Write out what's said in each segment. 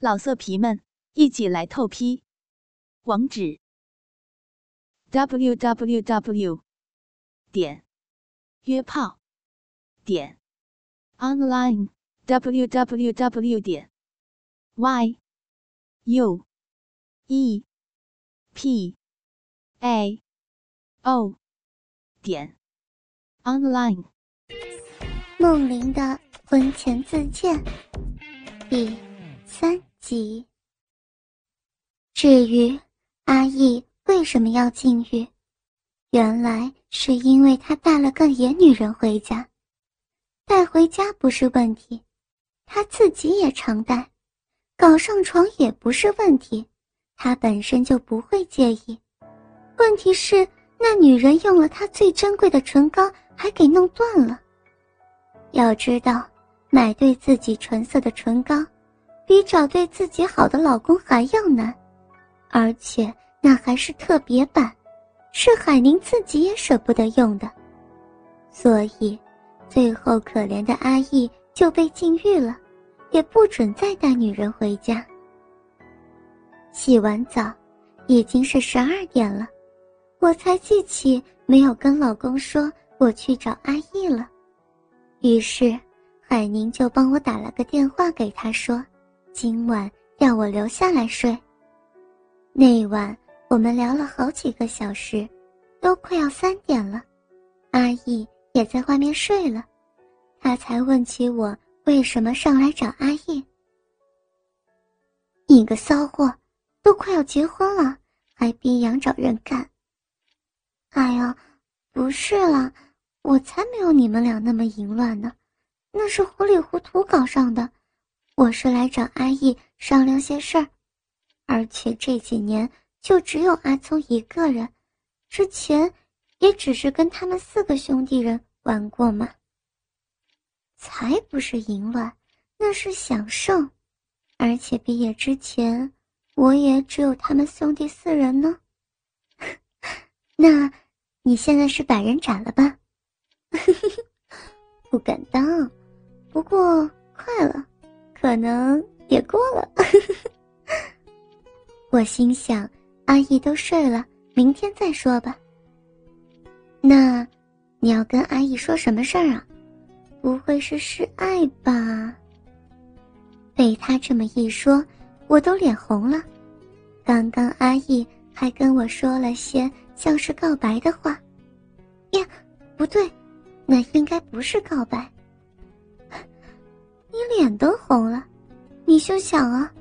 老色皮们，一起来透批！网址：w w w 点约炮点 online w w w 点 y u e p a o 点 online。梦玲的婚前自荐第三。几。至于阿义为什么要禁欲，原来是因为他带了个野女人回家。带回家不是问题，他自己也常带，搞上床也不是问题，他本身就不会介意。问题是那女人用了他最珍贵的唇膏，还给弄断了。要知道，买对自己唇色的唇膏。比找对自己好的老公还要难，而且那还是特别版，是海宁自己也舍不得用的，所以，最后可怜的阿义就被禁欲了，也不准再带女人回家。洗完澡，已经是十二点了，我才记起没有跟老公说我去找阿义了，于是，海宁就帮我打了个电话给他说。今晚要我留下来睡。那晚我们聊了好几个小时，都快要三点了，阿义也在外面睡了，他才问起我为什么上来找阿义。你个骚货，都快要结婚了，还逼杨找人干。哎呀，不是啦，我才没有你们俩那么淫乱呢，那是糊里糊涂搞上的。我是来找阿义商量些事儿，而且这几年就只有阿聪一个人，之前也只是跟他们四个兄弟人玩过嘛。才不是淫乱，那是享受。而且毕业之前，我也只有他们兄弟四人呢。那，你现在是百人斩了吧？不敢当，不过快了。可能也过了，我心想，阿姨都睡了，明天再说吧。那，你要跟阿姨说什么事儿啊？不会是示爱吧？被他这么一说，我都脸红了。刚刚阿姨还跟我说了些像是告白的话，呀，不对，那应该不是告白。你脸都红了，你休想啊！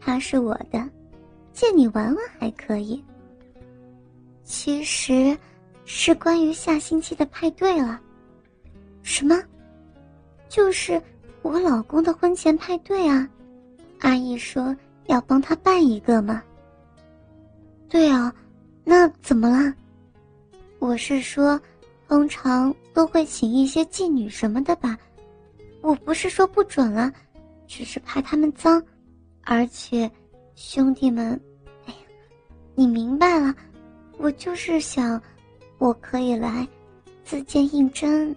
他是我的，借你玩玩还可以。其实，是关于下星期的派对了。什么？就是我老公的婚前派对啊！阿姨说要帮他办一个嘛。对啊，那怎么了？我是说，通常都会请一些妓女什么的吧。我不是说不准了，只是怕他们脏，而且兄弟们，哎呀，你明白了，我就是想，我可以来自荐应征。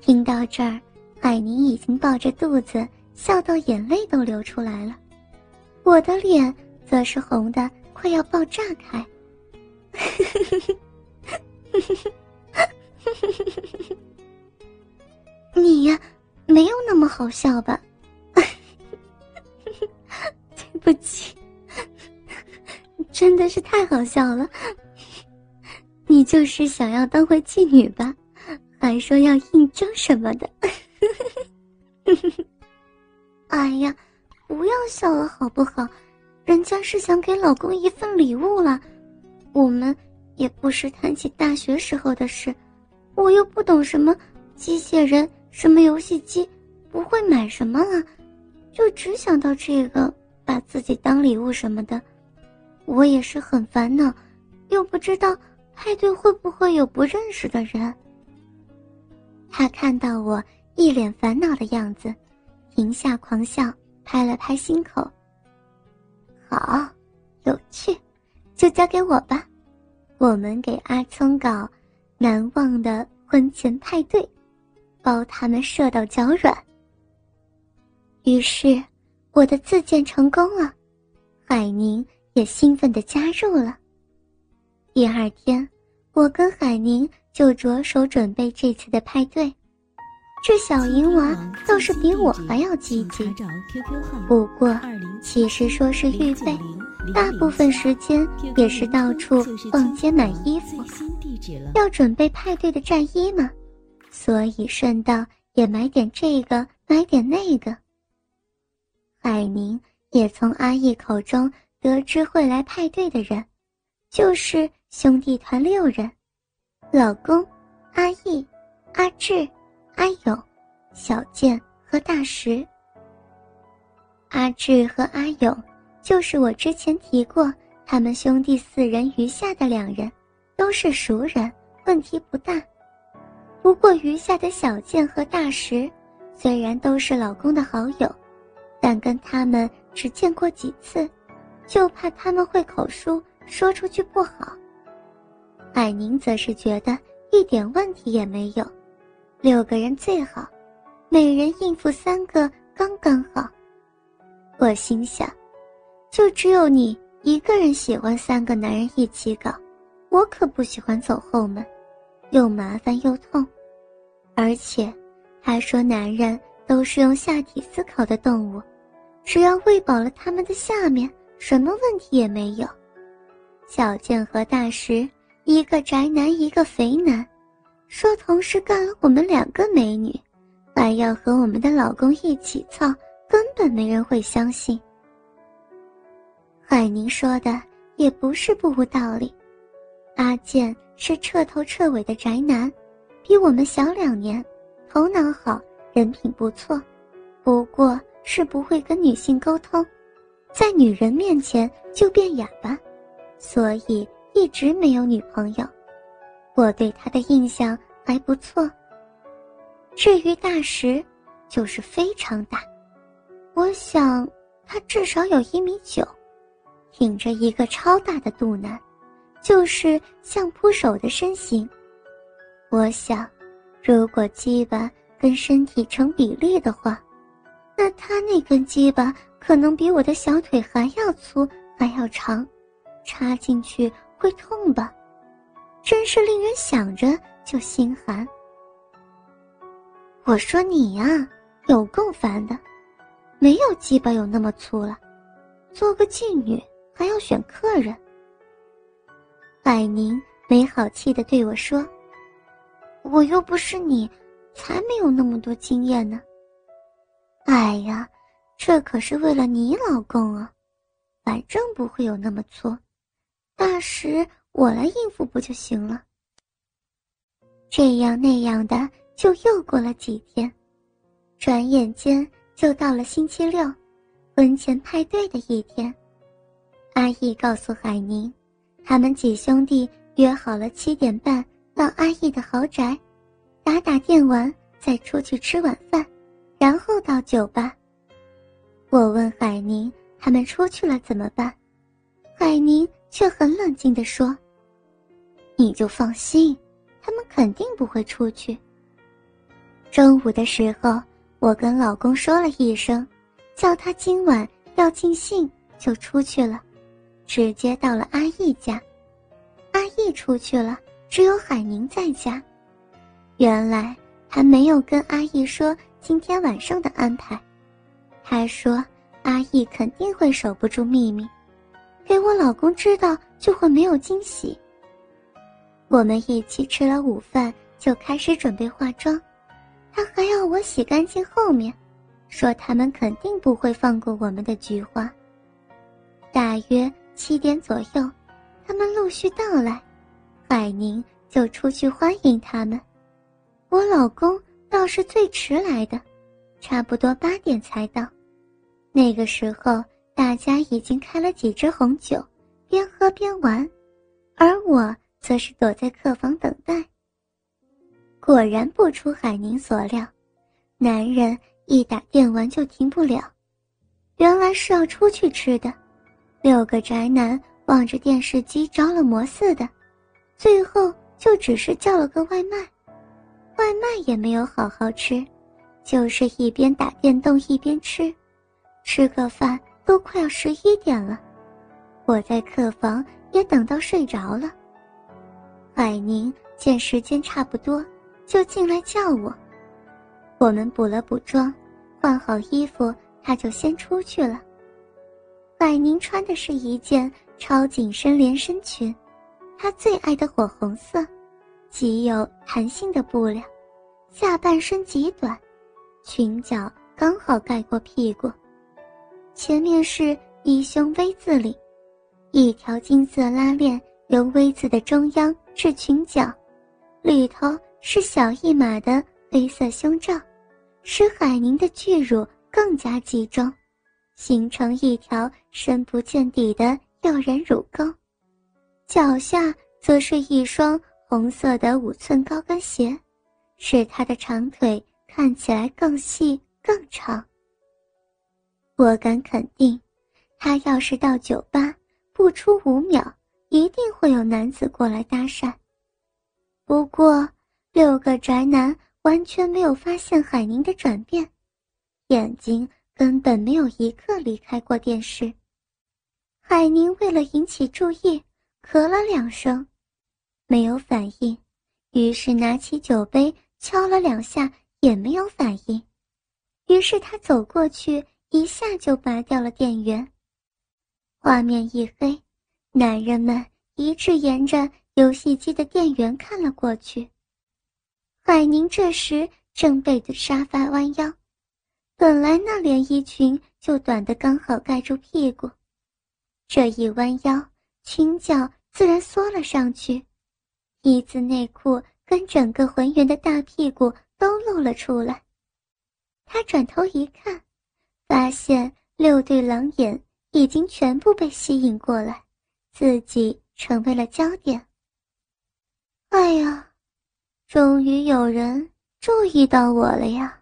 听到这儿，海宁已经抱着肚子笑到眼泪都流出来了，我的脸则是红的快要爆炸开。你呀，没有那么好笑吧？对不起，真的是太好笑了。你就是想要当回妓女吧？还说要应征什么的？哎呀，不要笑了好不好？人家是想给老公一份礼物了。我们也不时谈起大学时候的事，我又不懂什么机械人。什么游戏机，不会买什么了，就只想到这个，把自己当礼物什么的。我也是很烦恼，又不知道派对会不会有不认识的人。他看到我一脸烦恼的样子，停下狂笑，拍了拍心口。好，有趣，就交给我吧，我们给阿聪搞难忘的婚前派对。包他们射到脚软。于是，我的自荐成功了，海宁也兴奋地加入了。第二天，我跟海宁就着手准备这次的派对。这小银娃倒是比我还要积极。不过，其实说是预备，大部分时间也是到处逛街买衣服，要准备派对的战衣嘛，所以顺道也买点这个，买点那个。海宁也从阿义口中得知会来派对的人，就是兄弟团六人：老公、阿义、阿志。阿勇、小健和大石。阿志和阿勇，就是我之前提过，他们兄弟四人余下的两人，都是熟人，问题不大。不过余下的小健和大石，虽然都是老公的好友，但跟他们只见过几次，就怕他们会口述，说出去不好。海宁则是觉得一点问题也没有。六个人最好，每人应付三个刚刚好。我心想，就只有你一个人喜欢三个男人一起搞，我可不喜欢走后门，又麻烦又痛。而且，他说男人都是用下体思考的动物，只要喂饱了他们的下面，什么问题也没有。小健和大石，一个宅男，一个肥男。说同时干了我们两个美女，还要和我们的老公一起操，根本没人会相信。海宁说的也不是不无道理。阿健是彻头彻尾的宅男，比我们小两年，头脑好，人品不错，不过是不会跟女性沟通，在女人面前就变哑巴，所以一直没有女朋友。我对他的印象还不错。至于大石，就是非常大，我想他至少有一米九，挺着一个超大的肚腩，就是相扑手的身形。我想，如果鸡巴跟身体成比例的话，那他那根鸡巴可能比我的小腿还要粗还要长，插进去会痛吧。真是令人想着就心寒。我说你呀，有够烦的，没有鸡巴有那么粗了，做个妓女还要选客人。海宁没好气的对我说：“我又不是你，才没有那么多经验呢。”哎呀，这可是为了你老公啊，反正不会有那么粗。大石。我来应付不就行了？这样那样的，就又过了几天，转眼间就到了星期六，婚前派对的一天。阿义告诉海宁，他们几兄弟约好了七点半到阿义的豪宅，打打电玩，再出去吃晚饭，然后到酒吧。我问海宁，他们出去了怎么办？海宁却很冷静地说。你就放心，他们肯定不会出去。中午的时候，我跟老公说了一声，叫他今晚要尽兴，就出去了，直接到了阿义家。阿义出去了，只有海宁在家。原来他没有跟阿义说今天晚上的安排，他说阿义肯定会守不住秘密，给我老公知道就会没有惊喜。我们一起吃了午饭，就开始准备化妆。他还要我洗干净后面，说他们肯定不会放过我们的菊花。大约七点左右，他们陆续到来，海宁就出去欢迎他们。我老公倒是最迟来的，差不多八点才到。那个时候，大家已经开了几支红酒，边喝边玩，而我。则是躲在客房等待。果然不出海宁所料，男人一打电玩就停不了，原来是要出去吃的。六个宅男望着电视机着了魔似的，最后就只是叫了个外卖，外卖也没有好好吃，就是一边打电动一边吃，吃个饭都快要十一点了，我在客房也等到睡着了。海宁见时间差不多，就进来叫我。我们补了补妆，换好衣服，他就先出去了。海宁穿的是一件超紧身连身裙，她最爱的火红色，极有弹性的布料，下半身极短，裙角刚好盖过屁股，前面是低胸 V 字领，一条金色拉链由 V 字的中央至裙角，里头是小一码的黑色胸罩。使海宁的巨乳更加集中，形成一条深不见底的诱人乳沟。脚下则是一双红色的五寸高跟鞋，使她的长腿看起来更细更长。我敢肯定，她要是到酒吧，不出五秒，一定会有男子过来搭讪。不过，六个宅男。完全没有发现海宁的转变，眼睛根本没有一刻离开过电视。海宁为了引起注意，咳了两声，没有反应，于是拿起酒杯敲了两下，也没有反应。于是他走过去，一下就拔掉了电源。画面一黑，男人们一致沿着游戏机的电源看了过去。海宁这时正背着沙发弯腰，本来那连衣裙就短的刚好盖住屁股，这一弯腰，裙角自然缩了上去，一字内裤跟整个浑圆的大屁股都露了出来。他转头一看，发现六对狼眼已经全部被吸引过来，自己成为了焦点。哎呀！终于有人注意到我了呀！